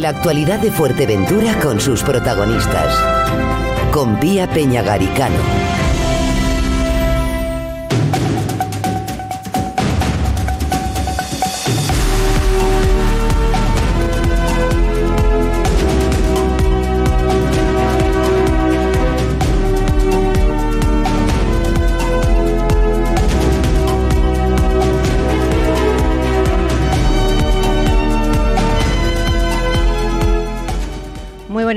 La actualidad de Fuerteventura con sus protagonistas. Con Vía Peñagaricano.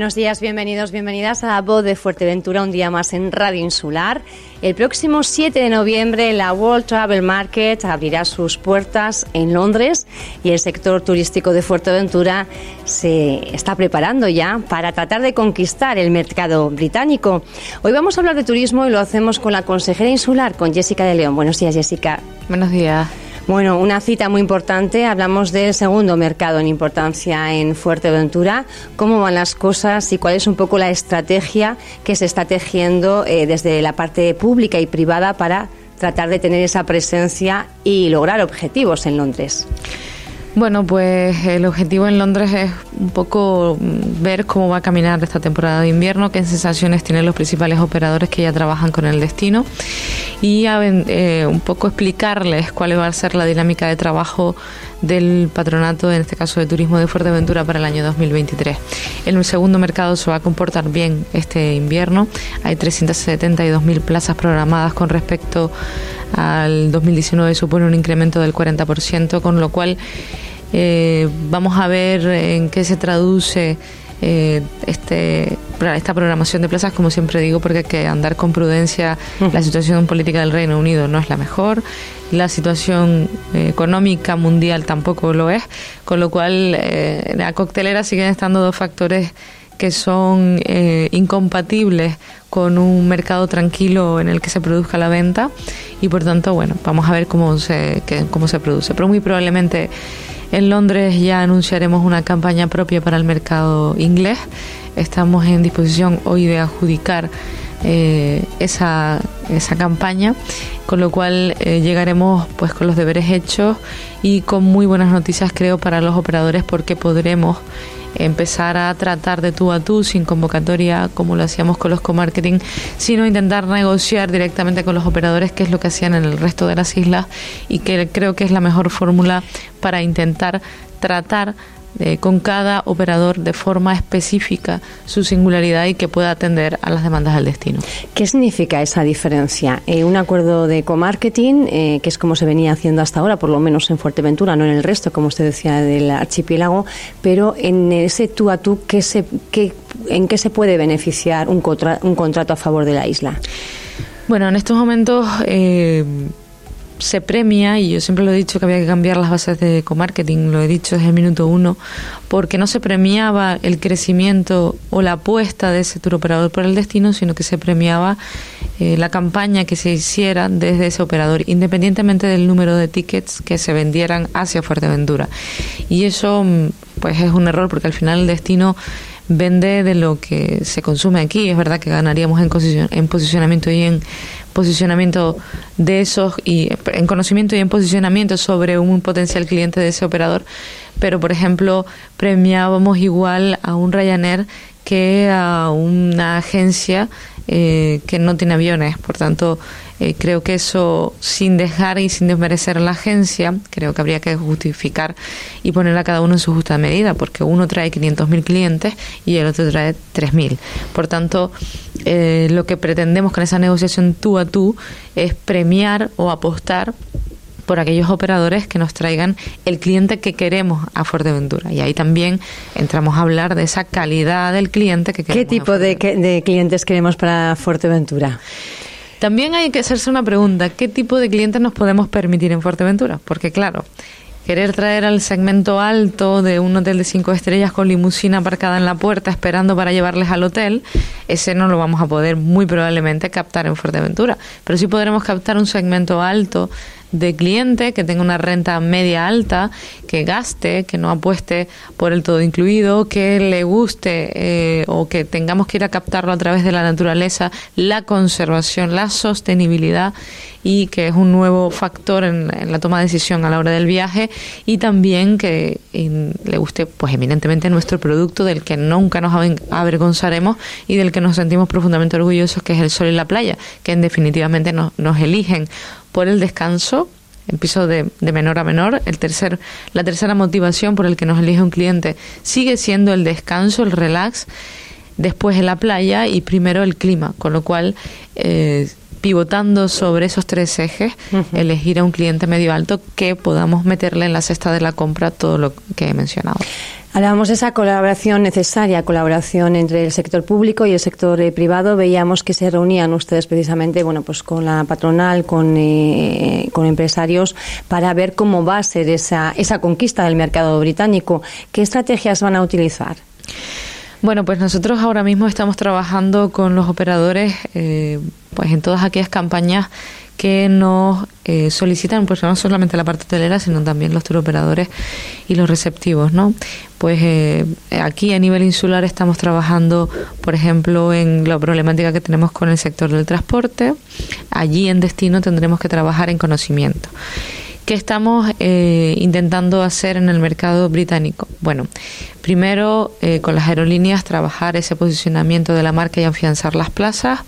Buenos días, bienvenidos, bienvenidas a Voz de Fuerteventura, un día más en Radio Insular. El próximo 7 de noviembre la World Travel Market abrirá sus puertas en Londres y el sector turístico de Fuerteventura se está preparando ya para tratar de conquistar el mercado británico. Hoy vamos a hablar de turismo y lo hacemos con la consejera insular, con Jessica de León. Buenos días, Jessica. Buenos días. Bueno, una cita muy importante. Hablamos del segundo mercado en importancia en Fuerteventura. ¿Cómo van las cosas y cuál es un poco la estrategia que se está tejiendo eh, desde la parte pública y privada para tratar de tener esa presencia y lograr objetivos en Londres? Bueno, pues el objetivo en Londres es un poco ver cómo va a caminar esta temporada de invierno, qué sensaciones tienen los principales operadores que ya trabajan con el destino y eh, un poco explicarles cuál va a ser la dinámica de trabajo del patronato, en este caso de turismo de Fuerteventura, para el año 2023. El segundo mercado se va a comportar bien este invierno. Hay 372.000 plazas programadas con respecto al 2019, supone un incremento del 40%, con lo cual eh, vamos a ver en qué se traduce eh, este, esta programación de plazas, como siempre digo, porque hay que andar con prudencia. La situación política del Reino Unido no es la mejor, la situación eh, económica mundial tampoco lo es, con lo cual en la coctelera siguen estando dos factores que son incompatibles con un mercado tranquilo en el que se produzca la venta y por tanto, bueno, vamos a ver cómo se, cómo se produce. Pero muy probablemente en Londres ya anunciaremos una campaña propia para el mercado inglés. Estamos en disposición hoy de adjudicar eh, esa, esa campaña, con lo cual eh, llegaremos pues con los deberes hechos y con muy buenas noticias creo para los operadores porque podremos empezar a tratar de tú a tú sin convocatoria como lo hacíamos con los co-marketing, sino intentar negociar directamente con los operadores, que es lo que hacían en el resto de las islas y que creo que es la mejor fórmula para intentar tratar eh, con cada operador de forma específica su singularidad y que pueda atender a las demandas del destino. ¿Qué significa esa diferencia? Eh, un acuerdo de comarketing, eh, que es como se venía haciendo hasta ahora, por lo menos en Fuerteventura, no en el resto, como usted decía, del archipiélago, pero en ese tú a tú, ¿qué se, qué, ¿en qué se puede beneficiar un, un contrato a favor de la isla? Bueno, en estos momentos se premia, y yo siempre lo he dicho que había que cambiar las bases de comarketing, lo he dicho desde el minuto uno, porque no se premiaba el crecimiento o la apuesta de ese tour operador por el destino, sino que se premiaba eh, la campaña que se hiciera desde ese operador, independientemente del número de tickets que se vendieran hacia Fuerteventura. Y eso mm, pues es un error porque al final el destino vende de lo que se consume aquí. Es verdad que ganaríamos en, en posicionamiento y en posicionamiento de esos y en conocimiento y en posicionamiento sobre un potencial cliente de ese operador, pero por ejemplo premiábamos igual a un Ryanair que a una agencia eh, que no tiene aviones. Por tanto, eh, creo que eso, sin dejar y sin desmerecer a la agencia, creo que habría que justificar y poner a cada uno en su justa medida, porque uno trae 500.000 clientes y el otro trae 3.000. Por tanto, eh, lo que pretendemos con esa negociación tú a tú es premiar o apostar por aquellos operadores que nos traigan el cliente que queremos a Fuerteventura. Y ahí también entramos a hablar de esa calidad del cliente que queremos. ¿Qué tipo de, de clientes queremos para Fuerteventura? También hay que hacerse una pregunta, ¿qué tipo de clientes nos podemos permitir en Fuerteventura? Porque claro, querer traer al segmento alto de un hotel de cinco estrellas con limusina aparcada en la puerta esperando para llevarles al hotel, ese no lo vamos a poder muy probablemente captar en Fuerteventura. Pero sí podremos captar un segmento alto de cliente que tenga una renta media alta, que gaste, que no apueste por el todo incluido, que le guste eh, o que tengamos que ir a captarlo a través de la naturaleza, la conservación, la sostenibilidad y que es un nuevo factor en, la toma de decisión a la hora del viaje y también que le guste pues eminentemente nuestro producto del que nunca nos avergonzaremos y del que nos sentimos profundamente orgullosos que es el sol y la playa que en definitivamente nos, nos eligen por el descanso empiezo de, de, menor a menor. El tercer, la tercera motivación por el que nos elige un cliente sigue siendo el descanso, el relax, después en la playa y primero el clima, con lo cual eh, pivotando sobre esos tres ejes, elegir a un cliente medio alto que podamos meterle en la cesta de la compra todo lo que he mencionado. Hablábamos de esa colaboración necesaria, colaboración entre el sector público y el sector eh, privado. Veíamos que se reunían ustedes precisamente, bueno, pues con la patronal, con, eh, con empresarios, para ver cómo va a ser esa, esa conquista del mercado británico. ¿Qué estrategias van a utilizar? Bueno, pues nosotros ahora mismo estamos trabajando con los operadores eh, pues en todas aquellas campañas que nos eh, solicitan, pues no solamente la parte hotelera, sino también los turoperadores y los receptivos, ¿no? Pues eh, aquí a nivel insular estamos trabajando, por ejemplo, en la problemática que tenemos con el sector del transporte. Allí en destino tendremos que trabajar en conocimiento. ¿Qué estamos eh, intentando hacer en el mercado británico? Bueno, primero eh, con las aerolíneas trabajar ese posicionamiento de la marca y afianzar las plazas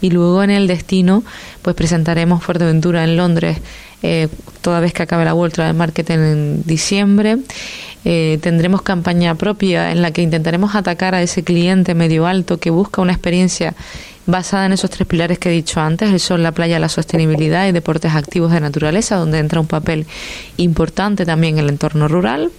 y luego en el destino pues presentaremos Fuerteventura en Londres eh, toda vez que acabe la World Travel Marketing en diciembre. tendremos campaña propia en la que intentaremos atacar a ese cliente medio alto que busca una experiencia basada en esos tres pilares que he dicho antes, el sol, la playa, la sostenibilidad y deportes activos de naturaleza, donde entra un papel importante también el entorno rural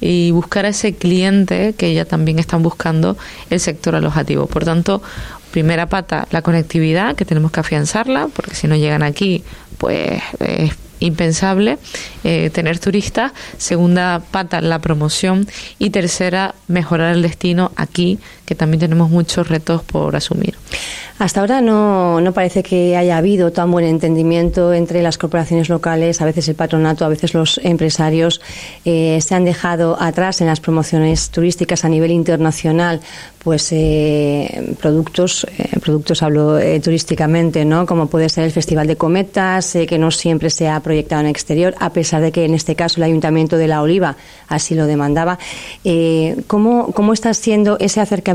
y buscar a ese cliente que ya también están buscando el sector alojativo. Por tanto, primera pata, la conectividad, que tenemos que afianzarla, porque si no llegan aquí, pues es impensable eh, tener turistas. Segunda pata, la promoción. Y tercera, mejorar el destino aquí, que también tenemos muchos retos por asumir. Hasta ahora no, no parece que haya habido tan buen entendimiento entre las corporaciones locales, a veces el patronato, a veces los empresarios eh, se han dejado atrás en las promociones turísticas a nivel internacional, pues eh, productos, eh, productos hablo turísticamente, ¿no? Como puede ser el Festival de Cometas, que no siempre se ha proyectado en exterior, a pesar de que en este caso el Ayuntamiento de La Oliva así lo demandaba. ¿cómo, ¿Cómo está siendo ese acercamiento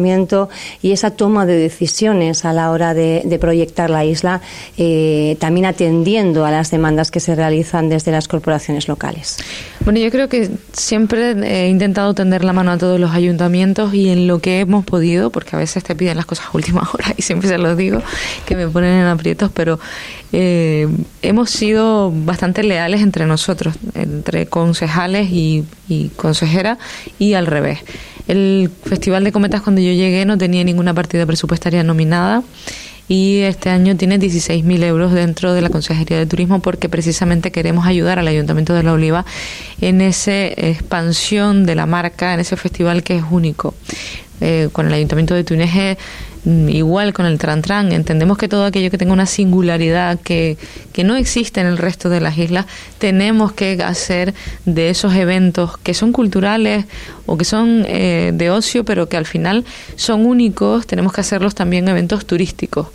y esa toma de decisiones a la hora de, proyectar la isla, eh, también atendiendo a las demandas que se realizan desde las corporaciones locales. Bueno, yo creo que siempre he intentado tender la mano a todos los ayuntamientos y en lo que hemos podido, porque a veces te piden las cosas a última hora y siempre se los digo, que me ponen en aprietos, pero eh, hemos sido bastante leales entre nosotros, entre concejales y, y y al revés. El Festival de Cometas cuando yo llegué no tenía ninguna partida presupuestaria nominada y este año tiene 16.000 euros dentro de la Consejería de Turismo porque precisamente queremos ayudar al Ayuntamiento de La Oliva en esa expansión de la marca, en ese festival que es único. Eh, con el Ayuntamiento de Túnez igual con el Tran Tran, entendemos que todo aquello que tenga una singularidad que, que no existe en el resto de las islas, tenemos que hacer de esos eventos que son culturales o que son eh, de ocio, pero que al final son únicos, tenemos que hacerlos también eventos turísticos.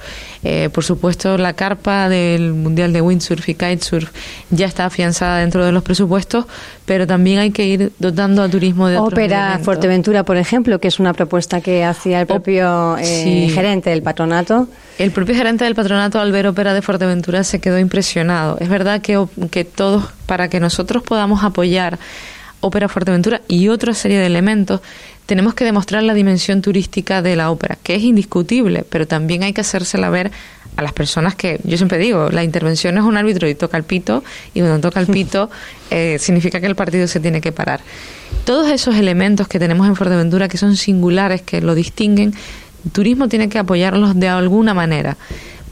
Eh, por supuesto, la carpa del Mundial de Windsurf y Kitesurf ya está afianzada dentro de los presupuestos, pero también hay que ir dotando a turismo de Ópera Fuerteventura, por ejemplo, que es una propuesta que hacía el propio eh, gerente del patronato. El propio gerente del patronato al ver Ópera de Fuerteventura se quedó impresionado. Es verdad que, que todos, para que nosotros podamos apoyar Ópera Fuerteventura y otra serie de elementos, tenemos que demostrar la dimensión turística de la ópera, que es indiscutible, pero también hay que hacérsela ver a las personas que, yo siempre digo, la intervención es un árbitro y toca el pito, y cuando toca el pito eh, significa que el partido se tiene que parar. Todos esos elementos que tenemos en Fuerteventura, que son singulares, que lo distinguen, el turismo tiene que apoyarlos de alguna manera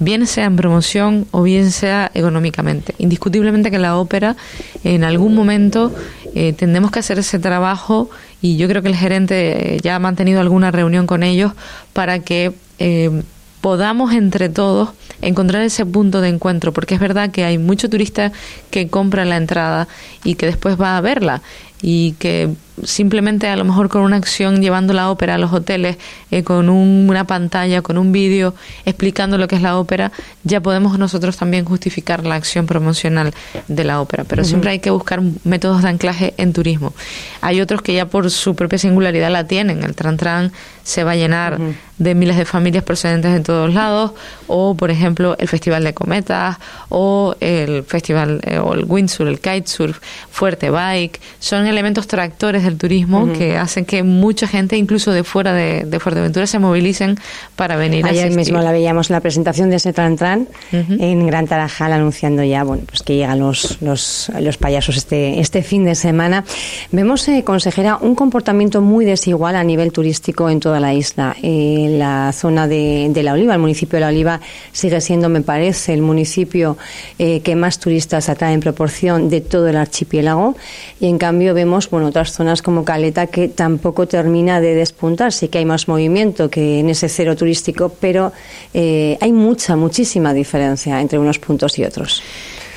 bien sea en promoción o bien sea económicamente. Indiscutiblemente que la ópera en algún momento eh, tendremos que hacer ese trabajo y yo creo que el gerente eh, ya ha mantenido alguna reunión con ellos para que eh, podamos entre todos encontrar ese punto de encuentro, porque es verdad que hay mucho turista que compra la entrada y que después va a verla y que simplemente a lo mejor con una acción llevando la ópera a los hoteles, eh, con una pantalla, con un vídeo explicando lo que es la ópera, ya podemos nosotros también justificar la acción promocional de la ópera. Pero siempre hay que buscar métodos de anclaje en turismo. Hay otros que ya por su propia singularidad la tienen. El Tran Tran se va a llenar de miles de familias procedentes de todos lados, o por ejemplo el Festival de Cometas, o el Festival, eh, o el windsurf, el kitesurf, Fuerte Bike, son elementos tractores del turismo que hacen que mucha gente, incluso de fuera de, Fuerteventura, se movilicen para venir Ayer mismo la veíamos en la presentación de ese Tran Tran en Gran Tarajal anunciando ya bueno pues que llegan los, los, los payasos este, este fin de semana. Vemos, eh, consejera, un comportamiento muy desigual a nivel turístico en toda la isla. Eh, la zona de, de, La Oliva, el municipio de La Oliva, sigue siendo, me parece, el municipio eh, que más turistas atrae en proporción de todo el archipiélago. Y en cambio vemos bueno otras zonas como Caleta que tampoco termina de despuntar. Sí que hay más movimiento que en ese cero turístico, pero eh, hay mucha, muchísima diferencia entre unos puntos y otros.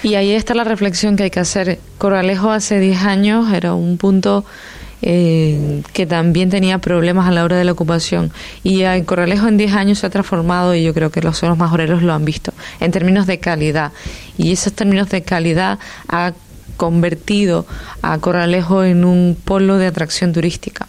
Y ahí está la reflexión que hay que hacer. Coralejo hace 10 años era un punto eh, que también tenía problemas a la hora de la ocupación. Y Corralejo en 10 años se ha transformado y yo creo que los zonos majoreros lo han visto en términos de calidad. Y esos términos de calidad ha convertido a Corralejo en un polo de atracción turística.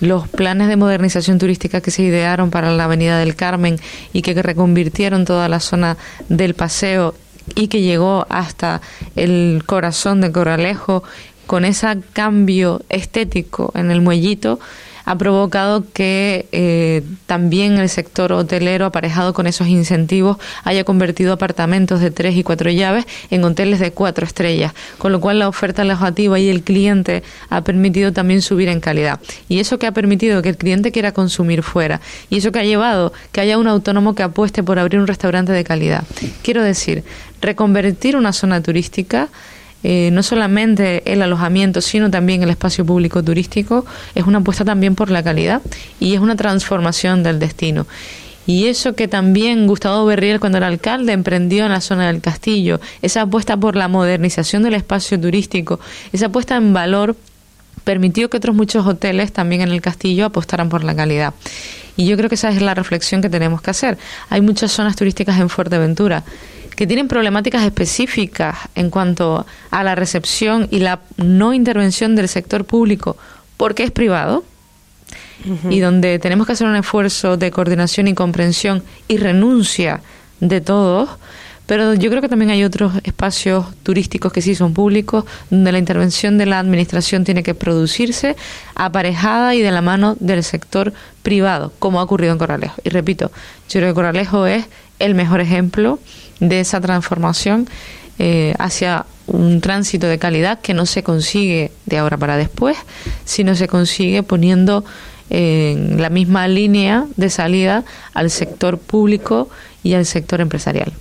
Los planes de modernización turística que se idearon para la Avenida del Carmen y que reconvirtieron toda la zona del paseo y que llegó hasta el corazón de Corralejo con ese cambio estético en el muellito, ha provocado que eh, también el sector hotelero, aparejado con esos incentivos, haya convertido apartamentos de tres y cuatro llaves en hoteles de cuatro estrellas, con lo cual la oferta alojativa y el cliente ha permitido también subir en calidad. Y eso que ha permitido que el cliente quiera consumir fuera, y eso que ha llevado que haya un autónomo que apueste por abrir un restaurante de calidad. Quiero decir, reconvertir una zona turística eh, no solamente el alojamiento, sino también el espacio público turístico, es una apuesta también por la calidad y es una transformación del destino. Y eso que también Gustavo Berriel, cuando era alcalde, emprendió en la zona del castillo, esa apuesta por la modernización del espacio turístico, esa apuesta en valor, permitió que otros muchos hoteles también en el castillo apostaran por la calidad. Y yo creo que esa es la reflexión que tenemos que hacer. Hay muchas zonas turísticas en Fuerteventura que tienen problemáticas específicas en cuanto a la recepción y la no intervención del sector público porque es privado y donde tenemos que hacer un esfuerzo de coordinación y comprensión y renuncia de todos, pero yo creo que también hay otros espacios turísticos que sí son públicos, donde la intervención de la administración tiene que producirse aparejada y de la mano del sector privado, como ha ocurrido en Corralejo. Y repito, yo creo que Corralejo es el mejor ejemplo de esa transformación eh, hacia un tránsito de calidad que no se consigue de ahora para después, sino se consigue poniendo en la misma línea de salida al sector público y al sector empresarial.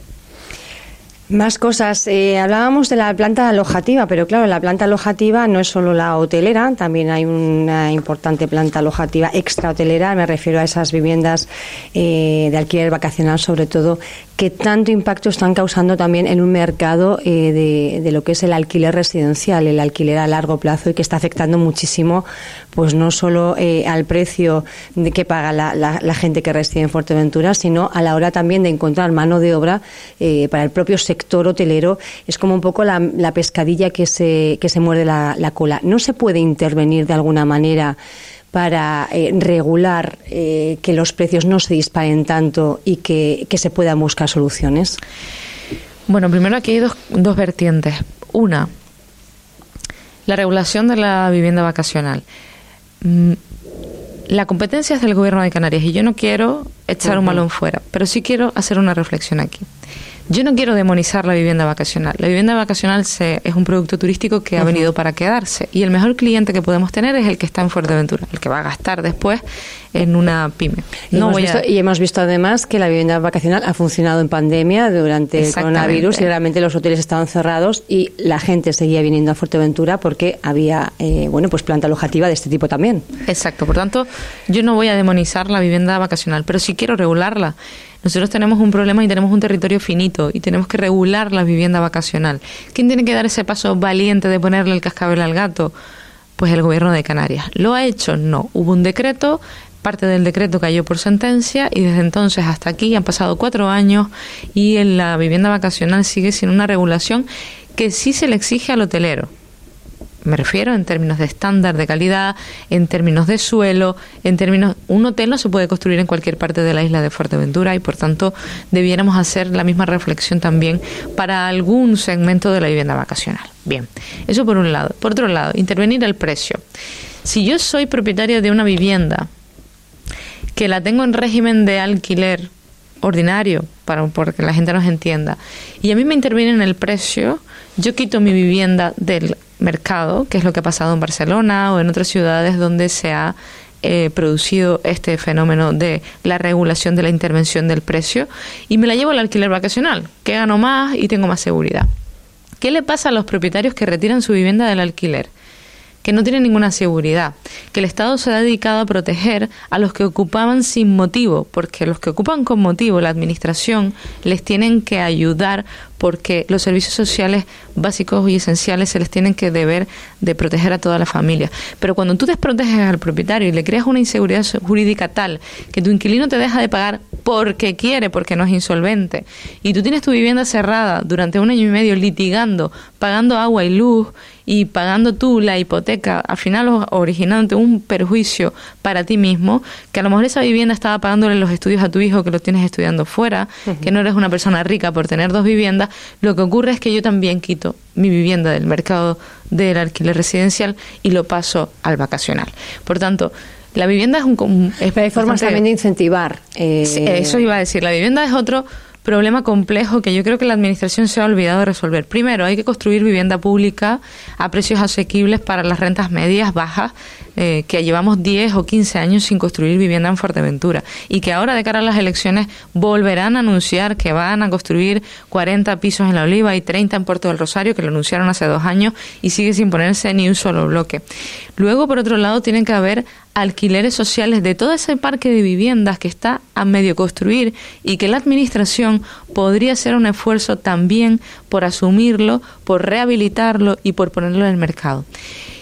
Más cosas. Eh, hablábamos de la planta alojativa, pero claro, la planta alojativa no es solo la hotelera, también hay una importante planta alojativa extra hotelera. Me refiero a esas viviendas eh, de alquiler vacacional, sobre todo, que tanto impacto están causando también en un mercado eh, de, lo que es el alquiler residencial, el alquiler a largo plazo y que está afectando muchísimo, pues no solo eh, al precio de que paga la, gente que reside en Fuerteventura, sino a la hora también de encontrar mano de obra eh, para el propio sector hotelero. Es como un poco la, pescadilla que se, que se muerde la cola. ¿No se puede intervenir de alguna manera? Para eh, regular eh, que los precios no se disparen tanto y que, se puedan buscar soluciones? Bueno, primero aquí hay dos, dos vertientes. Una, la regulación de la vivienda vacacional. Mm, la competencia es del Gobierno de Canarias y yo no quiero echar un balón fuera, pero sí quiero hacer una reflexión aquí. Yo no quiero demonizar la vivienda vacacional. La vivienda vacacional se, es un producto turístico que ha venido para quedarse y el mejor cliente que podemos tener es el que está en Fuerteventura, el que va a gastar después en una pyme. No y, hemos visto, además que la vivienda vacacional ha funcionado en pandemia durante el coronavirus y realmente los hoteles estaban cerrados y la gente seguía viniendo a Fuerteventura porque había eh, bueno pues planta alojativa de este tipo también. Exacto. Por tanto, yo no voy a demonizar la vivienda vacacional, pero sí quiero regularla Nosotros tenemos un problema y tenemos un territorio finito y tenemos que regular la vivienda vacacional. ¿Quién tiene que dar ese paso valiente de ponerle el cascabel al gato? Pues el gobierno de Canarias. ¿Lo ha hecho? No. Hubo un decreto, parte del decreto cayó por sentencia y desde entonces hasta aquí han pasado cuatro años y en la vivienda vacacional sigue sin una regulación que sí se le exige al hotelero me refiero en términos de estándar de calidad, en términos de suelo, en términos... Un hotel no se puede construir en cualquier parte de la isla de Fuerteventura y por tanto debiéramos hacer la misma reflexión también para algún segmento de la vivienda vacacional. Bien, eso por un lado. Por otro lado, intervenir el precio. Si yo soy propietario de una vivienda que la tengo en régimen de alquiler ordinario, para que la gente nos entienda, y a mí me interviene en el precio, yo quito mi vivienda del mercado, que es lo que ha pasado en Barcelona o en otras ciudades donde se ha eh, producido este fenómeno de la regulación de la intervención del precio y me la llevo al alquiler vacacional, que gano más y tengo más seguridad. ¿Qué le pasa a los propietarios que retiran su vivienda del alquiler? Que no tienen ninguna seguridad, que el Estado se ha dedicado a proteger a los que ocupaban sin motivo, porque los que ocupan con motivo, la Administración les tienen que ayudar porque los servicios sociales básicos y esenciales se les tienen que deber de proteger a toda la familia. Pero cuando tú desproteges al propietario y le creas una inseguridad jurídica tal que tu inquilino te deja de pagar porque quiere, porque no es insolvente, y tú tienes tu vivienda cerrada durante un año y medio litigando, pagando agua y luz y pagando tú la hipoteca, al final originándote un perjuicio para ti mismo, que a lo mejor esa vivienda estaba pagándole los estudios a tu hijo que lo tienes estudiando fuera, que no eres una persona rica por tener dos viviendas, lo que ocurre es que yo también quito mi vivienda del mercado del alquiler residencial y lo paso al vacacional. Por tanto, la vivienda es un... Es Hay formas también de incentivar. Eh, eso iba a decir. La vivienda es otro problema complejo que yo creo que la Administración se ha olvidado de resolver. Primero, hay que construir vivienda pública a precios asequibles para las rentas medias bajas, eh, que llevamos 10 o 15 años sin construir vivienda en Fuerteventura y que ahora de cara a las elecciones volverán a anunciar que van a construir 40 pisos en La Oliva y 30 en Puerto del Rosario, que lo anunciaron hace dos años y sigue sin ponerse ni un solo bloque. Luego, por otro lado, tienen que haber alquileres sociales de todo ese parque de viviendas que está a medio construir y que la Administración podría hacer un esfuerzo también por asumirlo, por rehabilitarlo y por ponerlo en el mercado.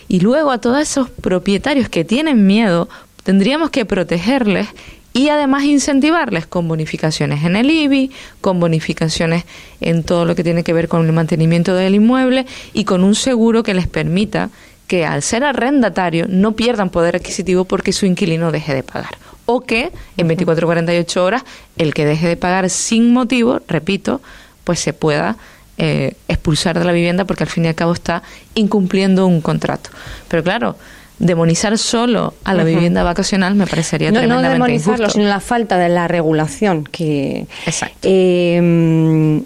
Y luego a todos esos propietarios que tienen miedo, tendríamos que protegerles y además incentivarles con bonificaciones en el IBI, con bonificaciones en todo lo que tiene que ver con el mantenimiento del inmueble y con un seguro que les permita que al ser arrendatario no pierdan poder adquisitivo porque su inquilino deje de pagar. O que en 24 o 48 horas el que deje de pagar sin motivo, repito, pues se pueda eh, expulsar de la vivienda porque al fin y al cabo está incumpliendo un contrato. Pero claro, demonizar solo a la vivienda vacacional me parecería no, tremendamente No demonizarlo, sino la falta de la regulación que... Exacto. Eh,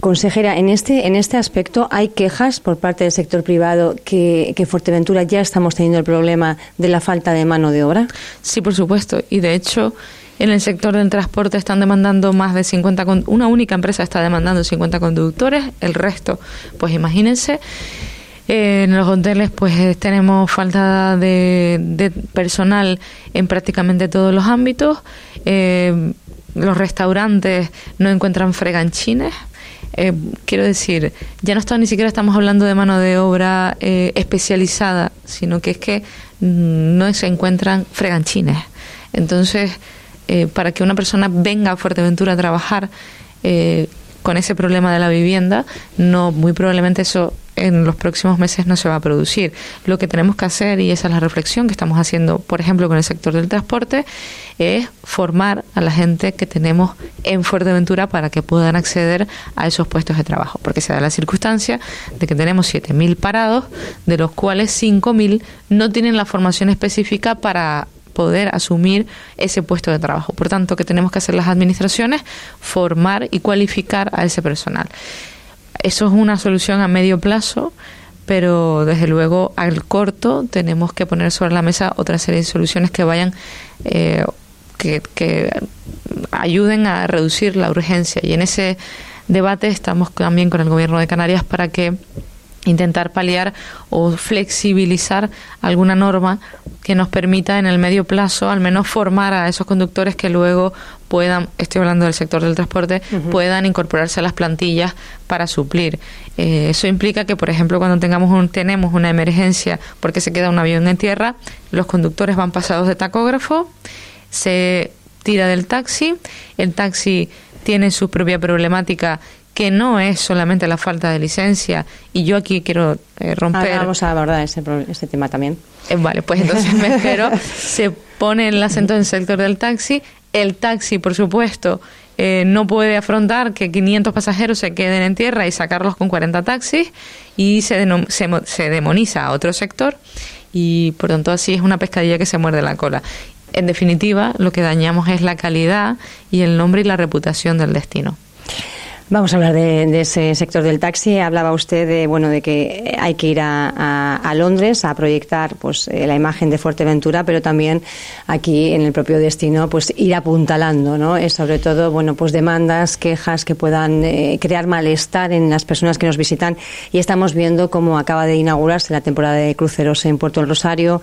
consejera, en este, en este aspecto hay quejas por parte del sector privado que, que Fuerteventura ya estamos teniendo el problema de la falta de mano de obra. Sí, por supuesto. Y de hecho, en el sector del transporte están demandando más de 50, una única empresa está demandando 50 conductores, el resto, pues imagínense. Eh, en los hoteles pues eh, tenemos falta de, personal en prácticamente todos los ámbitos. Eh, los restaurantes no encuentran freganchines. quiero decir, ya no está, ni siquiera estamos hablando de mano de obra especializada, sino que es que mm, no se encuentran freganchines. Entonces, para que una persona venga a Fuerteventura a trabajar con ese problema de la vivienda, no muy probablemente eso en los próximos meses no se va a producir. Lo que tenemos que hacer, y esa es la reflexión que estamos haciendo, por ejemplo, con el sector del transporte, es formar a la gente que tenemos en Fuerteventura para que puedan acceder a esos puestos de trabajo. Porque se da la circunstancia de que tenemos 7.000 parados, de los cuales 5.000 no tienen la formación específica para poder asumir ese puesto de trabajo. Por tanto, que tenemos que hacer las administraciones? Formar y cualificar a ese personal. Eso es una solución a medio plazo, pero desde luego al corto tenemos que poner sobre la mesa otra serie de soluciones que vayan, eh, que, que ayuden a reducir la urgencia. Y en ese debate estamos también con el Gobierno de Canarias para que intentar paliar o flexibilizar alguna norma que nos permita en el medio plazo al menos formar a esos conductores que luego puedan, estoy hablando del sector del transporte, puedan incorporarse a las plantillas para suplir. Eh, eso implica que, por ejemplo, cuando tengamos un, tenemos una emergencia porque se queda un avión en tierra, los conductores van pasados de tacógrafo, se tira del taxi, el taxi tiene su propia problemática que no es solamente la falta de licencia, y yo aquí quiero eh, romper... vamos a abordar ese, ese tema también. Eh, vale, pues entonces me espero. Se pone el acento en el sector del taxi. El taxi, por supuesto, eh, no puede afrontar que 500 pasajeros se queden en tierra y sacarlos con 40 taxis y se, se, se demoniza a otro sector y por tanto así es una pescadilla que se muerde la cola. En definitiva, lo que dañamos es la calidad y el nombre y la reputación del destino. Vamos a hablar de, ese sector del taxi. Hablaba usted de bueno de que hay que ir a, Londres a proyectar pues eh, la imagen de Fuerteventura, pero también aquí en el propio destino pues ir apuntalando, ¿no? Es sobre todo bueno pues demandas, quejas que puedan eh, crear malestar en las personas que nos visitan y estamos viendo cómo acaba de inaugurarse la temporada de cruceros en Puerto del Rosario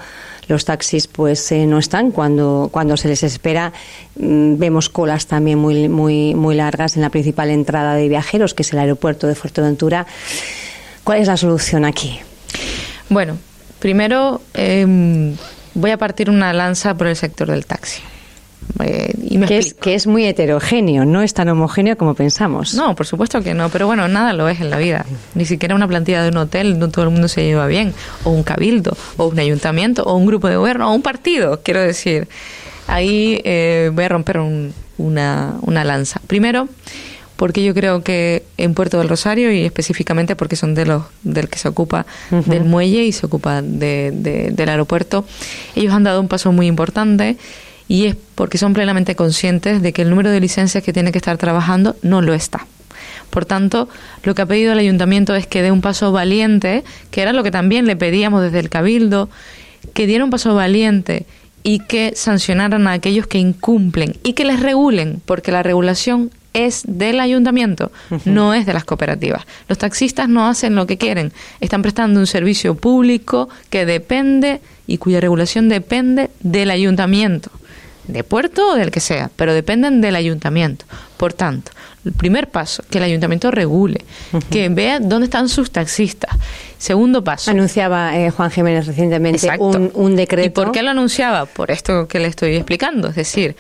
los taxis pues eh, no están cuando, cuando se les espera. Mm, vemos colas también muy, muy, muy largas en la principal entrada de viajeros, que es el aeropuerto de Fuerteventura. ¿Cuál es la solución aquí? Bueno, primero em, voy a partir una lanza por el sector del taxi. Eh, que, es, que, es, muy heterogéneo, no es tan homogéneo como pensamos. No, por supuesto que no, pero bueno, nada lo es en la vida. Ni siquiera una plantilla de un hotel, no todo el mundo se lleva bien, o un cabildo, o un ayuntamiento, o un grupo de gobierno, o un partido, quiero decir. Ahí eh, voy a romper una, una lanza. Primero, porque yo creo que en Puerto del Rosario y específicamente porque son de los del que se ocupa del muelle y se ocupa de, del aeropuerto, ellos han dado un paso muy importante y es porque son plenamente conscientes de que el número de licencias que tiene que estar trabajando no lo está. Por tanto, lo que ha pedido el ayuntamiento es que dé un paso valiente, que era lo que también le pedíamos desde el cabildo, que diera un paso valiente y que sancionaran a aquellos que incumplen y que les regulen, porque la regulación es del ayuntamiento, no es de las cooperativas. Los taxistas no hacen lo que quieren, están prestando un servicio público que depende y cuya regulación depende del ayuntamiento de puerto o del que sea, pero dependen del ayuntamiento. Por tanto, el primer paso, que el ayuntamiento regule, que vea dónde están sus taxistas. Segundo paso. Anunciaba eh, Juan Jiménez recientemente un, un, decreto. ¿Y por qué lo anunciaba? Por esto que le estoy explicando. Es decir,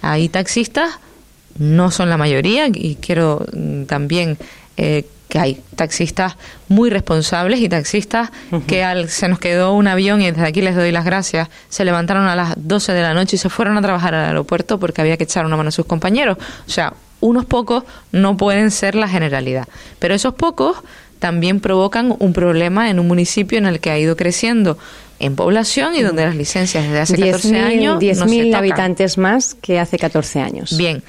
hay taxistas, no son la mayoría, y quiero mm, también eh, que hay taxistas muy responsables y taxistas que al, se nos quedó un avión y desde aquí les doy las gracias, se levantaron a las 12 de la noche y se fueron a trabajar al aeropuerto porque había que echar una mano a sus compañeros. O sea, unos pocos no pueden ser la generalidad, pero esos pocos también provocan un problema en un municipio en el que ha ido creciendo en población y donde las licencias desde hace 14 años 10.000 habitantes más que hace 14 años. Bien.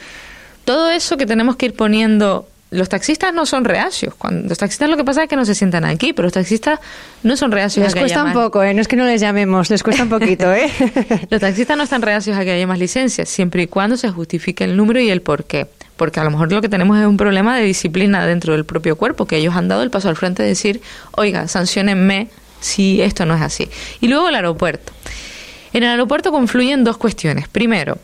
Todo eso que tenemos que ir poniendo los taxistas no son reacios. Cuando, los taxistas lo que pasa es que no se sientan aquí, pero los taxistas no son reacios les a que cuesta un poco, ¿eh? no es que no les llamemos, les cuesta un poquito. ¿eh? los taxistas no están reacios a que haya más licencias, siempre y cuando se justifique el número y el por qué. Porque a lo mejor lo que tenemos es un problema de disciplina dentro del propio cuerpo, que ellos han dado el paso al frente de decir, oiga, sancionenme si esto no es así. Y luego el aeropuerto. En el aeropuerto confluyen dos cuestiones. Primero,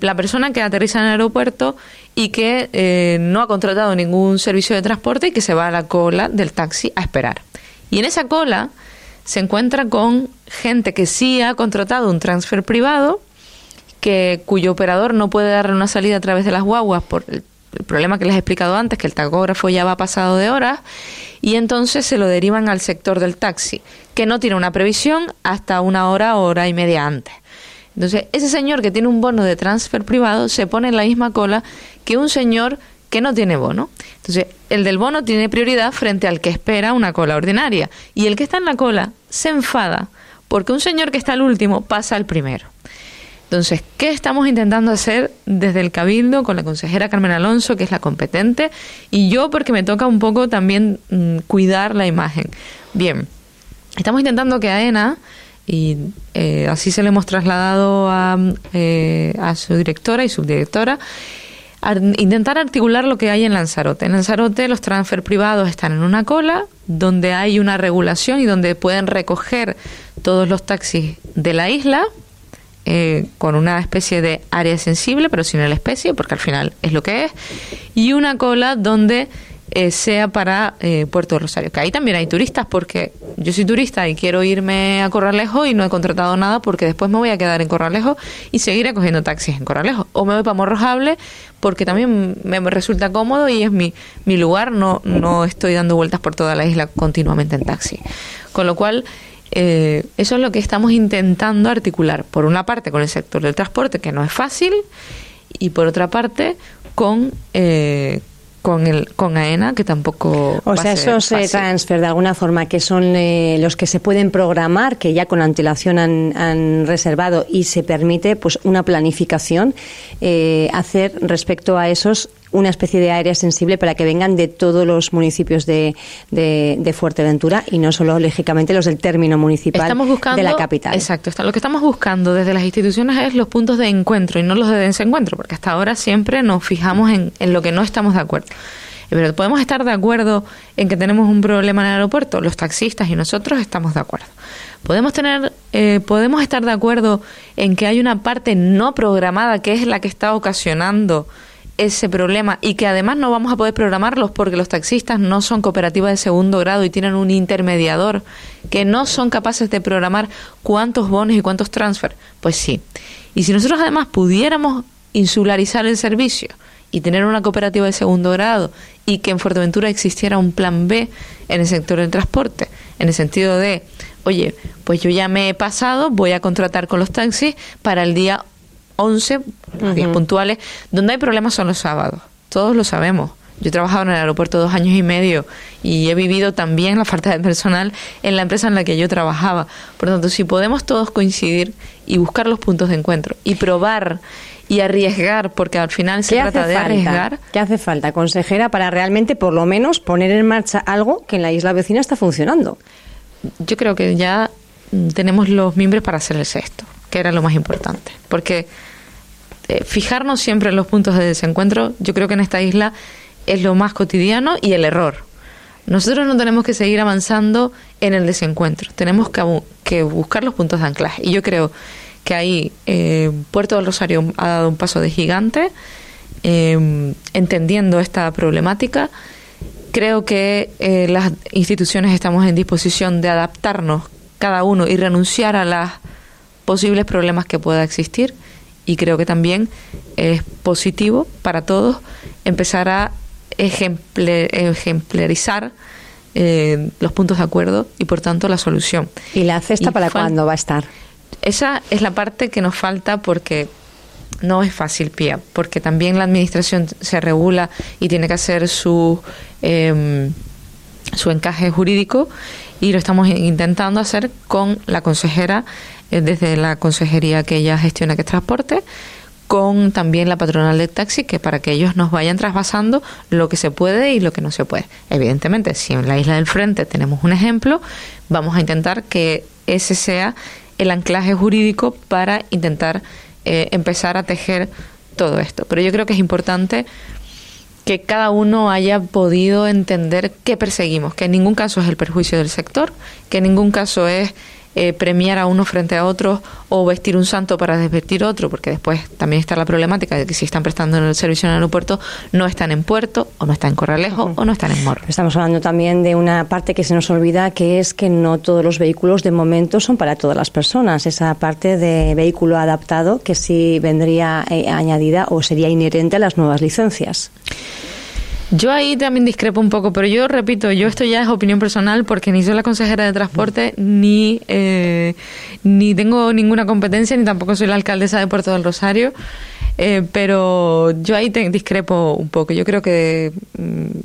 la persona que aterriza en el aeropuerto y que eh, no ha contratado ningún servicio de transporte y que se va a la cola del taxi a esperar. Y en esa cola se encuentra con gente que sí ha contratado un transfer privado, que cuyo operador no puede darle una salida a través de las guaguas por el, el problema que les he explicado antes, que el tacógrafo ya va pasado de horas, y entonces se lo derivan al sector del taxi, que no tiene una previsión hasta una hora, hora y media antes. Entonces, ese señor que tiene un bono de transfer privado se pone en la misma cola que un señor que no tiene bono. Entonces, el del bono tiene prioridad frente al que espera una cola ordinaria. Y el que está en la cola se enfada porque un señor que está al último pasa al primero. Entonces, ¿qué estamos intentando hacer desde el Cabildo con la consejera Carmen Alonso, que es la competente, y yo porque me toca un poco también mm, cuidar la imagen? Bien, estamos intentando que AENA y eh, así se le hemos trasladado a, eh, a su directora y subdirectora intentar articular lo que hay en Lanzarote. En Lanzarote los transfer privados están en una cola donde hay una regulación y donde pueden recoger todos los taxis de la isla eh, con una especie de área sensible, pero sin la especie, porque al final es lo que es, y una cola donde eh, sea para eh, Puerto Rosario. Que ahí también hay turistas, porque yo soy turista y quiero irme a Corralejo y no he contratado nada porque después me voy a quedar en Corralejo y seguir cogiendo taxis en Corralejo. O me voy para Morrojable porque también me resulta cómodo y es mi, mi lugar, no, no estoy dando vueltas por toda la isla continuamente en taxi. Con lo cual, eh, eso es lo que estamos intentando articular, por una parte con el sector del transporte, que no es fácil, y por otra parte con, eh, con el con AENA que tampoco o sea esos transfer de alguna forma que son eh, los que se pueden programar que ya con antelación han, han reservado y se permite pues una planificación eh, hacer respecto a esos una especie de área sensible para que vengan de todos los municipios de, de, Fuerteventura y no solo, lógicamente, los del término municipal de la capital. Exacto. Lo que estamos buscando desde las instituciones es los puntos de encuentro y no los de desencuentro, porque hasta ahora siempre nos fijamos en, en lo que no estamos de acuerdo. Pero podemos estar de acuerdo en que tenemos un problema en el aeropuerto, los taxistas y nosotros estamos de acuerdo. Podemos tener, eh, podemos estar de acuerdo en que hay una parte no programada que es la que está ocasionando ese problema y que además no vamos a poder programarlos porque los taxistas no son cooperativas de segundo grado y tienen un intermediador que no son capaces de programar cuántos bonos y cuántos transfer. Pues sí. Y si nosotros además pudiéramos insularizar el servicio y tener una cooperativa de segundo grado y que en Fuerteventura existiera un plan B en el sector del transporte, en el sentido de, oye, pues yo ya me he pasado, voy a contratar con los taxis para el día 11, días puntuales, donde hay problemas son los sábados, todos lo sabemos. Yo he trabajado en el aeropuerto dos años y medio y he vivido también la falta de personal en la empresa en la que yo trabajaba. Por lo tanto, si podemos todos coincidir y buscar los puntos de encuentro y probar y arriesgar, porque al final se trata de arriesgar. ¿Qué hace falta, consejera, para realmente por lo menos poner en marcha algo que en la isla vecina está funcionando? Yo creo que ya mm, tenemos los miembros para hacer el sexto, que era lo más importante. Porque eh, fijarnos siempre en los puntos de desencuentro, yo creo que en esta isla es lo más cotidiano y el error. Nosotros no tenemos que seguir avanzando en el desencuentro, tenemos que, que buscar los puntos de anclaje. Y yo creo que ahí eh, Puerto del Rosario ha dado un paso de gigante, eh, entendiendo esta problemática. Creo que las instituciones estamos en disposición de adaptarnos cada uno y renunciar a los posibles problemas que pueda existir y creo que también es positivo para todos empezar a ejemplarizar eh, los puntos de acuerdo y por tanto la solución. ¿Y la cesta para cuándo va a estar? Esa es la parte que nos falta porque no es fácil, Pía, porque también la administración se regula y tiene que hacer su, eh, su encaje jurídico y lo estamos intentando hacer con la consejera desde la consejería que ella gestiona que es transporte con también la patronal de taxi, que para que ellos nos vayan trasvasando lo que se puede y lo que no se puede. Evidentemente, si en la isla del frente tenemos un ejemplo, vamos a intentar que ese sea el anclaje jurídico para intentar eh, empezar a tejer todo esto. Pero yo creo que es importante que cada uno haya podido entender qué perseguimos, que en ningún caso es el perjuicio del sector, que en ningún caso es eh, premiar a uno frente a otro o vestir un santo para desvestir otro, porque después también está la problemática de que si están prestando el servicio en el aeropuerto no están en puerto o no están en Corralejo o no están en Morro. Estamos hablando también de una parte que se nos olvida que es que no todos los vehículos de momento son para todas las personas. Esa parte de vehículo adaptado que sí vendría eh, añadida o sería inherente a las nuevas licencias. Yo ahí también discrepo un poco, pero yo repito, yo esto ya es opinión personal porque ni soy la consejera de transporte, ni, eh, ni tengo ninguna competencia, ni tampoco soy la alcaldesa de Puerto del Rosario, eh, pero yo ahí te discrepo un poco. Yo creo que mm,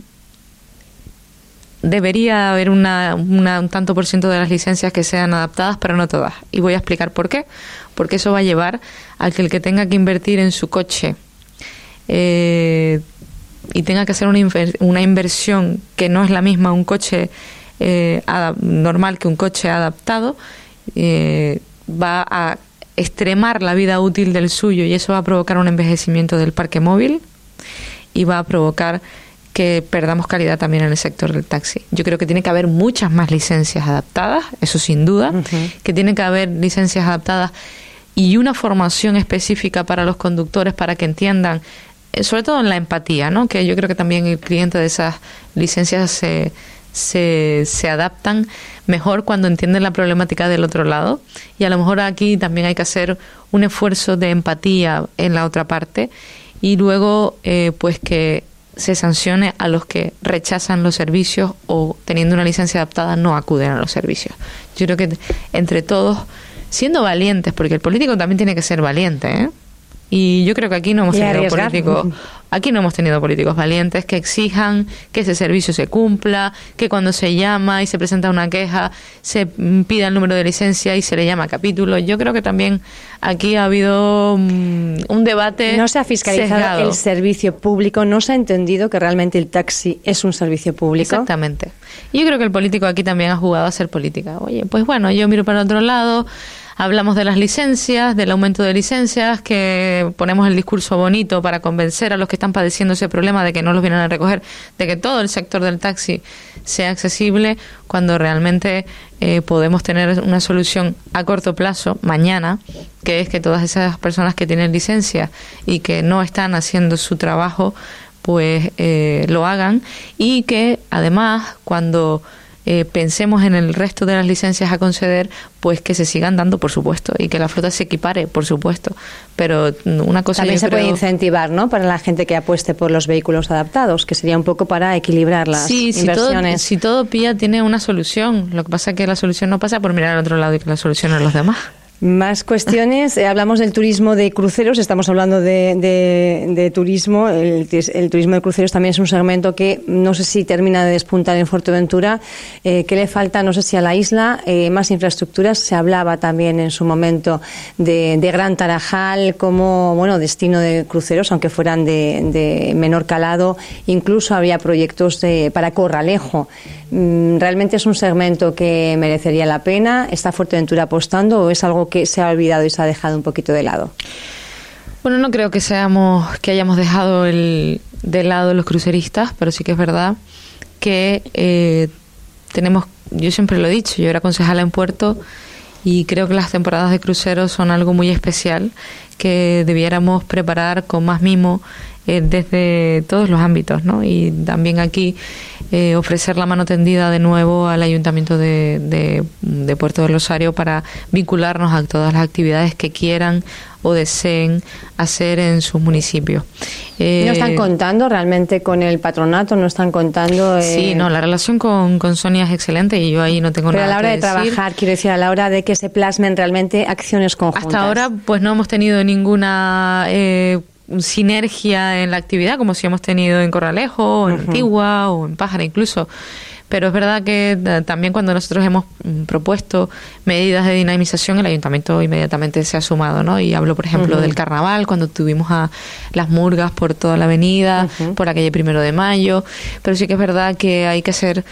debería haber una, un tanto por ciento de las licencias que sean adaptadas, pero no todas. Y voy a explicar por qué. Porque eso va a llevar al que el que tenga que invertir en su coche eh, y tenga que hacer una, una inversión que no es la misma un coche eh, normal que un coche adaptado, eh, va a extremar la vida útil del suyo y eso va a provocar un envejecimiento del parque móvil y va a provocar que perdamos calidad también en el sector del taxi. Yo creo que tiene que haber muchas más licencias adaptadas, eso sin duda, que tiene que haber licencias adaptadas y una formación específica para los conductores para que entiendan, sobre todo en la empatía, ¿no? que yo creo que también el cliente de esas licencias se, se, se adaptan mejor cuando entienden la problemática del otro lado y a lo mejor aquí también hay que hacer un esfuerzo de empatía en la otra parte y luego eh, pues que se sancione a los que rechazan los servicios o teniendo una licencia adaptada no acuden a los servicios. Yo creo que entre todos, siendo valientes, porque el político también tiene que ser valiente, ¿eh? Y yo creo que aquí no hemos tenido políticos, aquí no hemos tenido políticos valientes que exijan que ese servicio se cumpla, que cuando se llama y se presenta una queja se pida el número de licencia y se le llama capítulo. Yo creo que también aquí ha habido mm, un debate. No se ha fiscalizado el servicio público, no se ha entendido que realmente el taxi es un servicio público. Exactamente. Yo creo que el político aquí también ha jugado a ser política. Oye, pues bueno, yo miro para otro lado Hablamos de las licencias, del aumento de licencias, que ponemos el discurso bonito para convencer a los que están padeciendo ese problema de que no los vienen a recoger, de que todo el sector del taxi sea accesible, cuando realmente eh, podemos tener una solución a corto plazo, mañana, que es que todas esas personas que tienen licencia y que no están haciendo su trabajo, pues eh, lo hagan. Y que además cuando eh, pensemos en el resto de las licencias a conceder, pues que se sigan dando, por supuesto, y que la flota se equipare, por supuesto. Pero una cosa también se puede incentivar, ¿no? Para la gente que apueste por los vehículos adaptados, que sería un poco para equilibrar las sí, inversiones. Si todo, si todo tiene una solución, lo que pasa es que la solución no pasa por mirar al otro lado y que la solución es los demás. Más cuestiones. Eh, hablamos del turismo de cruceros. Estamos hablando de, turismo. El, turismo de cruceros también es un segmento que no sé si termina de despuntar en Fuerteventura. Eh, ¿Qué le falta? No sé si a la isla. Eh, más infraestructuras. Se hablaba también en su momento de, Gran Tarajal como bueno destino de cruceros, aunque fueran de, menor calado. Incluso había proyectos para Corralejo. Mm, ¿Realmente es un segmento que merecería la pena? ¿Está Fuerteventura apostando o es algo que se ha olvidado y se ha dejado un poquito de lado? Bueno, no creo que seamos que hayamos dejado el, de lado los cruceristas, pero sí que es verdad que eh, tenemos, yo siempre lo he dicho, yo era concejala en Puerto y creo que las temporadas de cruceros son algo muy especial que debiéramos preparar con más mimo eh, desde todos los ámbitos, ¿no? Y también aquí eh, ofrecer la mano tendida de nuevo al Ayuntamiento de, de, Puerto del Rosario para vincularnos a todas las actividades que quieran o deseen hacer en sus municipios. Eh, ¿No están contando realmente con el patronato? ¿No están contando? Eh... Sí, no, la relación con, con, Sonia es excelente y yo ahí no tengo Pero nada a la hora de trabajar, quiero decir, a la hora de que se plasmen realmente acciones conjuntas. Hasta ahora, pues no hemos tenido ninguna eh, sinergia en la actividad, como si hemos tenido en Corralejo, o en Antigua, o en Pájara incluso. Pero es verdad que eh, también cuando nosotros hemos mm, propuesto medidas de dinamización, el ayuntamiento inmediatamente se ha sumado, ¿no? Y hablo, por ejemplo, del carnaval, cuando tuvimos a las murgas por toda la avenida, por la calle Primero de Mayo. Pero sí que es verdad que hay que hacer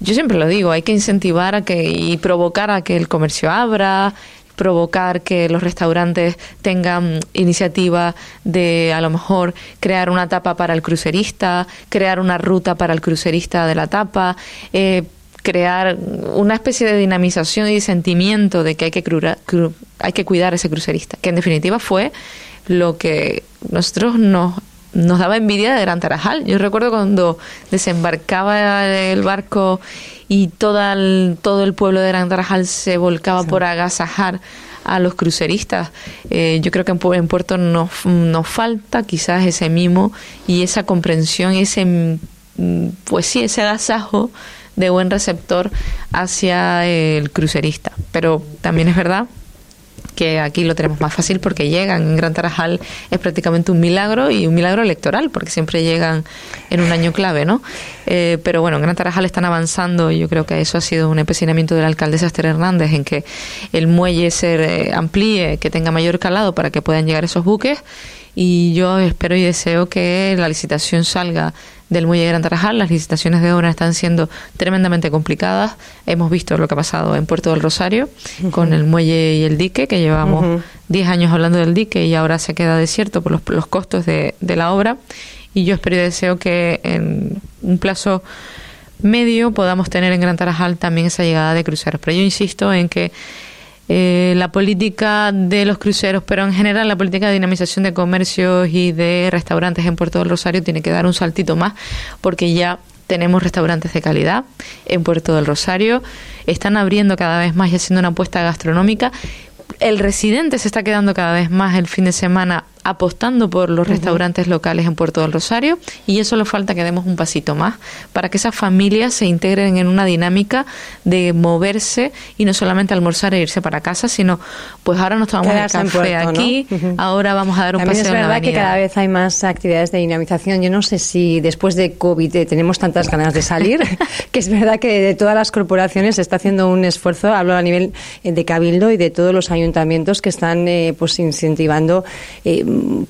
yo siempre lo digo, hay que incentivar a que y provocar a que el comercio abra, provocar que los restaurantes tengan iniciativa de a lo mejor crear una tapa para el crucerista, crear una ruta para el crucerista de la tapa, eh, crear una especie de dinamización y sentimiento de que hay que, hay que cuidar a ese crucerista, que en definitiva fue lo que nosotros nos nos daba envidia de Gran Tarajal. Yo recuerdo cuando desembarcaba el barco y todo el, todo el pueblo de Gran Tarajal se volcaba por agasajar a los cruceristas. Eh, yo creo que en, Puerto nos, nos falta quizás ese mimo y esa comprensión, ese, mm, pues sí, ese agasajo de buen receptor hacia el crucerista. Pero también es verdad que aquí lo tenemos más fácil porque llegan. En Gran Tarajal es prácticamente un milagro y un milagro electoral porque siempre llegan en un año clave, ¿no? Eh, pero bueno, en Gran Tarajal están avanzando y yo creo que eso ha sido un empecinamiento del alcaldesa Esther Hernández en que el muelle se eh, amplíe, que tenga mayor calado para que puedan llegar esos buques y yo espero y deseo que la licitación salga del muelle Gran Tarajal. Las licitaciones de obra están siendo tremendamente complicadas. Hemos visto lo que ha pasado en Puerto del Rosario con el muelle y el dique, que llevamos 10 años hablando del dique y ahora se queda desierto por los, los costos de, de la obra y yo espero y deseo que en un plazo medio podamos tener en Gran Tarajal también esa llegada de cruceros. Pero yo insisto en que eh, la política de los cruceros, pero en general la política de dinamización de comercios y de restaurantes en Puerto del Rosario tiene que dar un saltito más porque ya tenemos restaurantes de calidad en Puerto del Rosario, están abriendo cada vez más y haciendo una apuesta gastronómica. El residente se está quedando cada vez más el fin de semana apostando por los restaurantes locales en Puerto del Rosario y eso le falta que demos un pasito más para que esas familias se integren en una dinámica de moverse y no solamente almorzar e irse para casa, sino pues ahora nos tomamos el café aquí, ahora vamos a dar un También paseo es verdad que cada vez hay más actividades de dinamización. Yo no sé si después de COVID eh, tenemos tantas ganas de salir, que es verdad que de todas las corporaciones se está haciendo un esfuerzo, hablo a nivel eh, de Cabildo y de todos los ayuntamientos que están eh, pues incentivando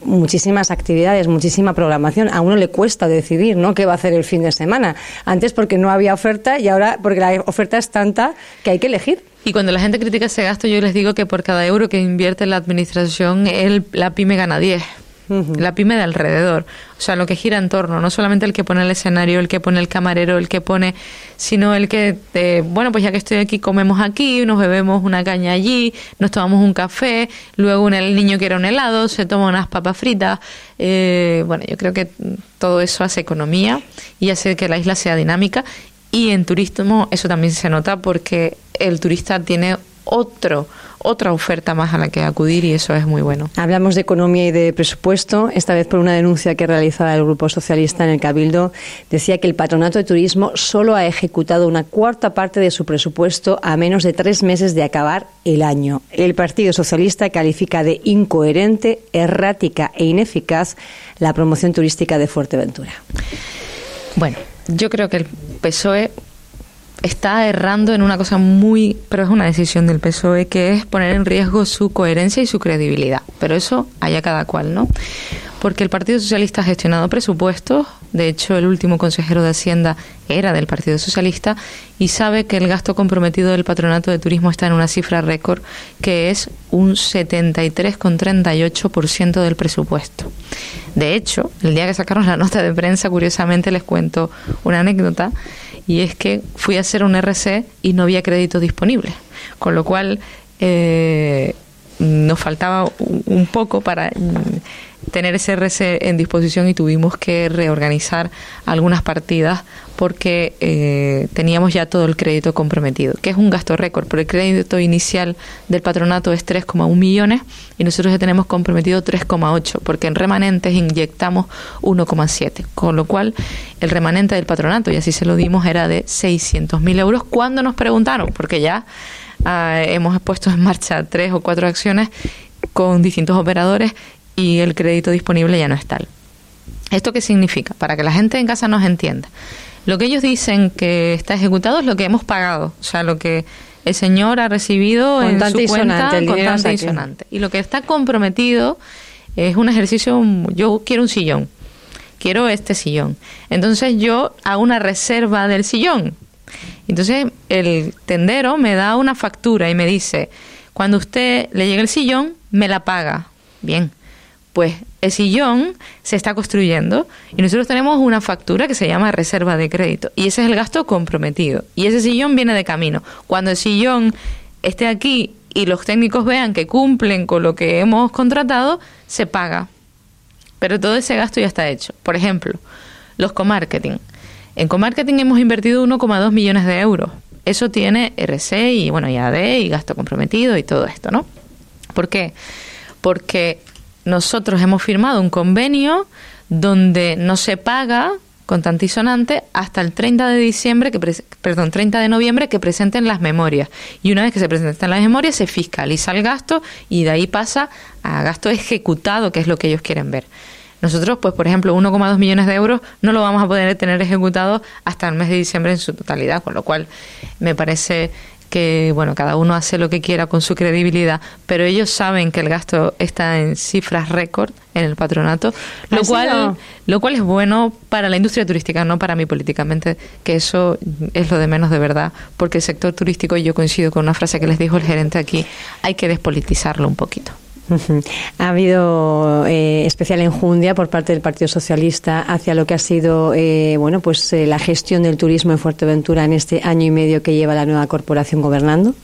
muchísimas actividades, muchísima programación. A uno le cuesta decidir, ¿no? ¿Qué va a hacer el fin de semana? Antes porque no había oferta y ahora porque la oferta es tanta que hay que elegir. Y cuando la gente critica ese gasto, yo les digo que por cada euro que invierte la administración, el, la pyme gana 10 la pyme de alrededor. O sea, lo que gira en torno, no solamente el que pone el escenario, el que pone el camarero, el que pone, sino el que, eh, bueno, pues ya que estoy aquí, comemos aquí, nos bebemos una caña allí, nos tomamos un café, luego el niño quiere un helado, se toma unas papas fritas. Eh, bueno, yo creo que todo eso hace economía y hace que la isla sea dinámica. Y en turismo eso también se nota porque el turista tiene otro otra oferta más a la que acudir y eso es muy bueno. Hablamos de economía y de presupuesto, esta vez por una denuncia que realizaba el Grupo Socialista en el Cabildo. Decía que el Patronato de Turismo solo ha ejecutado una cuarta parte de su presupuesto a menos de tres meses de acabar el año. El Partido Socialista califica de incoherente, errática e ineficaz la promoción turística de Fuerteventura. Bueno, yo creo que el PSOE está errando en una cosa muy, pero es una decisión del PSOE, que es poner en riesgo su coherencia y su credibilidad. Pero eso haya cada cual, ¿no? Porque el Partido Socialista ha gestionado presupuestos, de hecho el último consejero de Hacienda era del Partido Socialista y sabe que el gasto comprometido del Patronato de Turismo está en una cifra récord que es un 73,38% del presupuesto. De hecho, el día que sacaron la nota de prensa, curiosamente les cuento una anécdota, y es que fui a hacer un RC y no había crédito disponible, con lo cual eh, nos faltaba un poco para mm, tener ese RC en disposición y tuvimos que reorganizar algunas partidas porque eh, teníamos ya todo el crédito comprometido, que es un gasto récord, pero el crédito inicial del patronato es 3,1 millones y nosotros ya tenemos comprometido 3,8, porque en remanentes inyectamos 1,7, con lo cual el remanente del patronato, y así se lo dimos, era de 600 mil euros cuando nos preguntaron, porque ya Ah, hemos puesto en marcha tres o cuatro acciones con distintos operadores y el crédito disponible ya no es tal. ¿Esto qué significa? Para que la gente en casa nos entienda. Lo que ellos dicen que está ejecutado es lo que hemos pagado, o sea, lo que el señor ha recibido en su cuenta contante y Y lo que está comprometido es un ejercicio, yo quiero un sillón, quiero este sillón. Entonces yo hago una reserva del sillón, entonces el tendero me da una factura y me dice, cuando usted le llegue el sillón, me la paga. Bien, pues el sillón se está construyendo y nosotros tenemos una factura que se llama reserva de crédito y ese es el gasto comprometido y ese sillón viene de camino. Cuando el sillón esté aquí y los técnicos vean que cumplen con lo que hemos contratado, se paga. Pero todo ese gasto ya está hecho. Por ejemplo, los comarketing. En comarketing hemos invertido 1,2 millones de euros. Eso tiene RC y bueno, y AD y gasto comprometido y todo esto, ¿no? ¿Por qué? Porque nosotros hemos firmado un convenio donde no se paga con sonante hasta el 30 de diciembre, que perdón, 30 de noviembre que presenten las memorias. Y una vez que se presenten las memorias se fiscaliza el gasto y de ahí pasa a gasto ejecutado, que es lo que ellos quieren ver. Nosotros, pues por ejemplo, 1,2 millones de euros no lo vamos a poder tener ejecutado hasta el mes de diciembre en su totalidad, con lo cual me parece que bueno, cada uno hace lo que quiera con su credibilidad, pero ellos saben que el gasto está en cifras récord en el patronato, lo cual lo cual es bueno para la industria turística, no para mí políticamente, que eso es lo de menos de verdad, porque el sector turístico yo coincido con una frase que les dijo el gerente aquí, hay que despolitizarlo un poquito. Ha habido eh, especial enjundia por parte del Partido Socialista hacia lo que ha sido eh, bueno pues eh, la gestión del turismo en Fuerteventura en este año y medio que lleva la nueva corporación gobernando.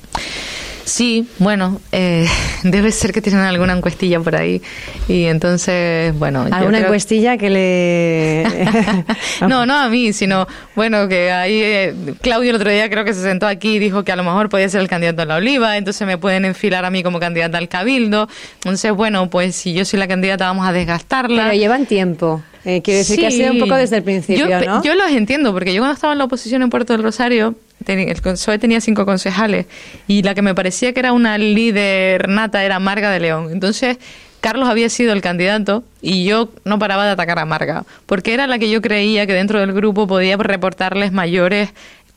Sí, bueno, eh, debe ser que tienen alguna encuestilla por ahí. Y entonces, bueno. ¿Alguna encuestilla que le.? no, no a mí, sino, bueno, que ahí eh, Claudio el otro día creo que se sentó aquí y dijo que a lo mejor podía ser el candidato a la Oliva, entonces me pueden enfilar a mí como candidata al Cabildo. Entonces, bueno, pues si yo soy la candidata, vamos a desgastarla. Pero llevan tiempo. Eh, quiero decir que ha sido un poco desde el principio, yo, ¿no? Yo los entiendo, porque yo cuando estaba en la oposición en Puerto del Rosario, el PSOE tenía cinco concejales y la que me parecía que era una líder nata era Marga de León. Entonces, Carlos había sido el candidato y yo no paraba de atacar a Marga, porque era la que yo creía que dentro del grupo podía reportarles mayores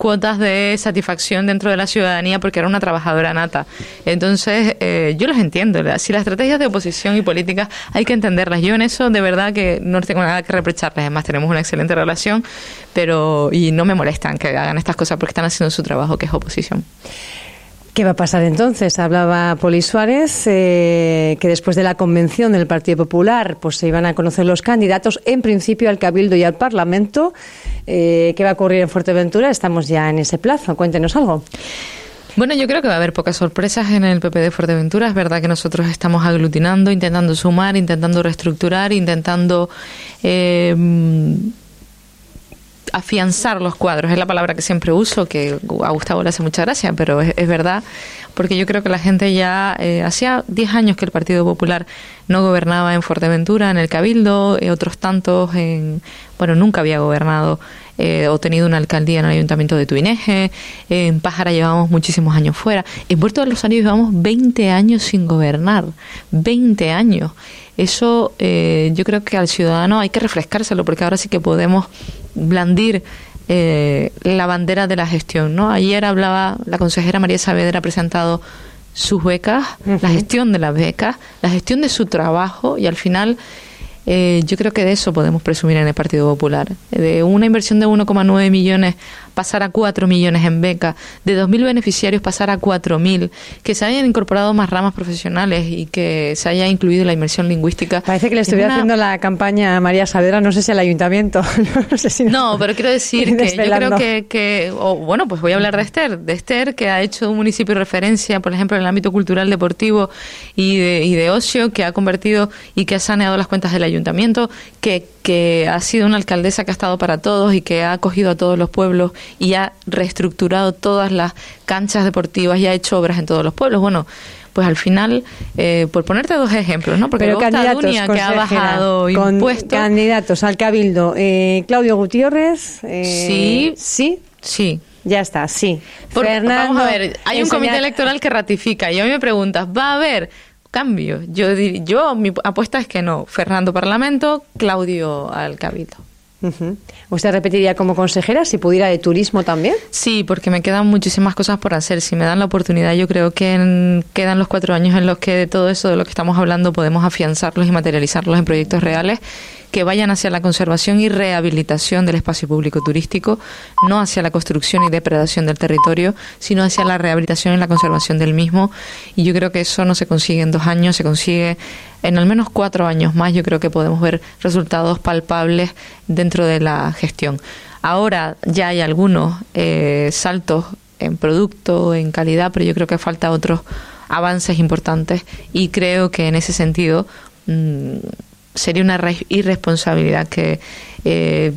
cuotas de satisfacción dentro de la ciudadanía porque era una trabajadora nata. Entonces, eh, yo los entiendo. Si las estrategias de oposición y política hay que entenderlas. Yo en eso de verdad que no tengo nada que reprocharles. Además, tenemos una excelente relación, pero y no me molestan que hagan estas cosas porque están haciendo su trabajo, que es oposición. ¿Qué va a pasar entonces? Hablaba Poli Suárez eh, que después de la convención del Partido Popular pues se iban a conocer los candidatos en principio al Cabildo y al Parlamento. Eh, ¿Qué va a ocurrir en Fuerteventura? Estamos ya en ese plazo. Cuéntenos algo. Bueno, yo creo que va a haber pocas sorpresas en el PP de Fuerteventura. Es verdad que nosotros estamos aglutinando, intentando sumar, intentando reestructurar, intentando eh, afianzar los cuadros, es la palabra que siempre uso, que a Gustavo le hace mucha gracia, pero es, verdad, porque yo creo que la gente ya, eh, hacía 10 años que el Partido Popular no gobernaba en Fuerteventura, en el Cabildo, eh, otros tantos en, bueno, nunca había gobernado eh, o tenido una alcaldía en el Ayuntamiento de Tuineje, en Pájara llevamos muchísimos años fuera, en Puerto de los Años llevamos 20 años sin gobernar, 20 años. Eso eh, yo creo que al ciudadano hay que refrescárselo porque ahora sí que podemos blandir eh, la bandera de la gestión. ¿no? Ayer hablaba la consejera María Saavedra ha presentado sus becas, la gestión de las becas, la gestión de su trabajo y al final eh, yo creo que de eso podemos presumir en el Partido Popular. De una inversión de 1,9 millones pasar a 4 millones en beca, de 2.000 beneficiarios pasar a 4.000, que se hayan incorporado más ramas profesionales y que se haya incluido la inmersión lingüística. Parece que le estuviera haciendo la campaña a María Saavedra, no sé si al ayuntamiento. no, pero quiero decir que yo creo que, que bueno, pues voy a hablar de Esther, de Esther que ha hecho un municipio de referencia, por ejemplo, en el ámbito cultural, deportivo y de, y de ocio, que ha convertido y que ha saneado las cuentas del ayuntamiento, que, que ha sido una alcaldesa que ha estado para todos y que ha acogido a todos los pueblos y ha reestructurado todas las canchas deportivas y ha hecho obras en todos los pueblos. Bueno, pues al final, eh, por ponerte dos ejemplos, ¿no? Porque Pero candidatos, que ha bajado impuestos. Candidatos al Cabildo, eh, Claudio Gutiérrez. Eh, sí. Sí. Sí. Ya está, sí. vamos a ver, hay un comité electoral que ratifica y a mí me preguntas, ¿va a haber cambio? Yo, yo mi apuesta es que no. Fernando Parlamento, Claudio al Cabildo. ¿Usted repetiría como consejera si pudiera de turismo también? Sí, porque me quedan muchísimas cosas por hacer. Si me dan la oportunidad, yo creo que quedan los cuatro años en los que de todo eso de lo que estamos hablando podemos afianzarlos y materializarlos en proyectos reales que vayan hacia la conservación y rehabilitación del espacio público turístico, no hacia la construcción y depredación del territorio, sino hacia la rehabilitación y la conservación del mismo. Y yo creo que eso no se consigue en dos años, se consigue en al menos cuatro años más. Yo creo que podemos ver resultados palpables dentro de la gestión. Ahora ya hay algunos eh, saltos en producto, en calidad, pero yo creo que falta otros avances importantes y creo que en ese sentido mm, sería una irresponsabilidad que eh,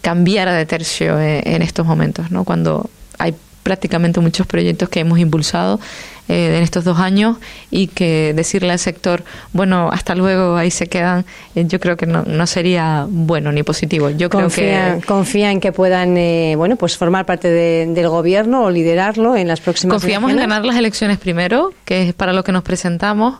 cambiara de tercio en, estos momentos, ¿no? Cuando hay prácticamente muchos proyectos que hemos impulsado eh, en estos dos años y que decirle al sector, bueno, hasta luego, ahí se quedan, eh, yo creo que no, no, sería bueno ni positivo. Yo creo que confía en que puedan, bueno, pues formar parte del gobierno o liderarlo en las próximas. Confiamos en ganar las elecciones primero, que es para lo que nos presentamos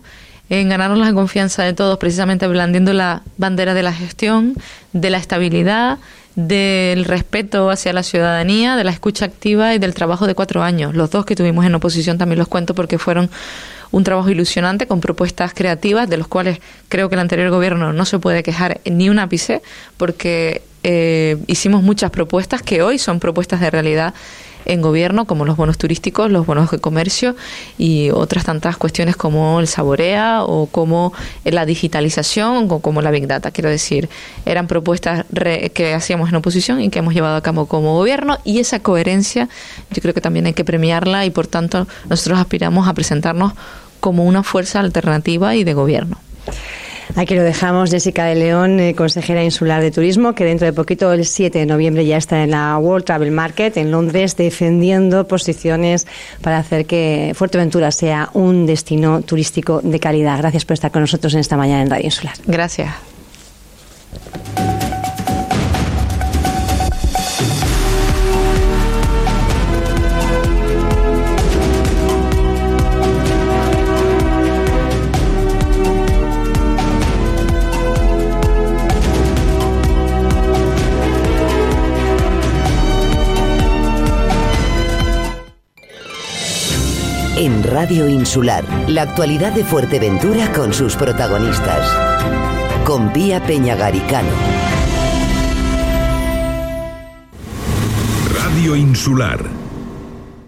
en ganarnos la confianza de todos, precisamente blandiendo la bandera de la gestión, de la estabilidad, del respeto hacia la ciudadanía, de la escucha activa y del trabajo de cuatro años. Los dos que tuvimos en oposición también los cuento porque fueron un trabajo ilusionante con propuestas creativas, de los cuales creo que el anterior gobierno no se puede quejar ni un ápice, porque eh, hicimos muchas propuestas que hoy son propuestas de realidad en gobierno, como los bonos turísticos, los bonos de comercio y otras tantas cuestiones como el saborea o como la digitalización o como la Big Data. Quiero decir, eran propuestas que hacíamos en oposición y que hemos llevado a cabo como gobierno y esa coherencia yo creo que también hay que premiarla y por tanto nosotros aspiramos a presentarnos como una fuerza alternativa y de gobierno. Aquí lo dejamos, Jessica de León, eh, consejera insular de turismo, que dentro de poquito, el 7 de noviembre, ya está en la World Travel Market en Londres, defendiendo posiciones para hacer que Fuerteventura sea un destino turístico de calidad. Gracias por estar con nosotros en esta mañana en Radio Insular. Gracias. En Radio Insular. La actualidad de Fuerteventura con sus protagonistas. Con Vía Peñagaricano. Radio Insular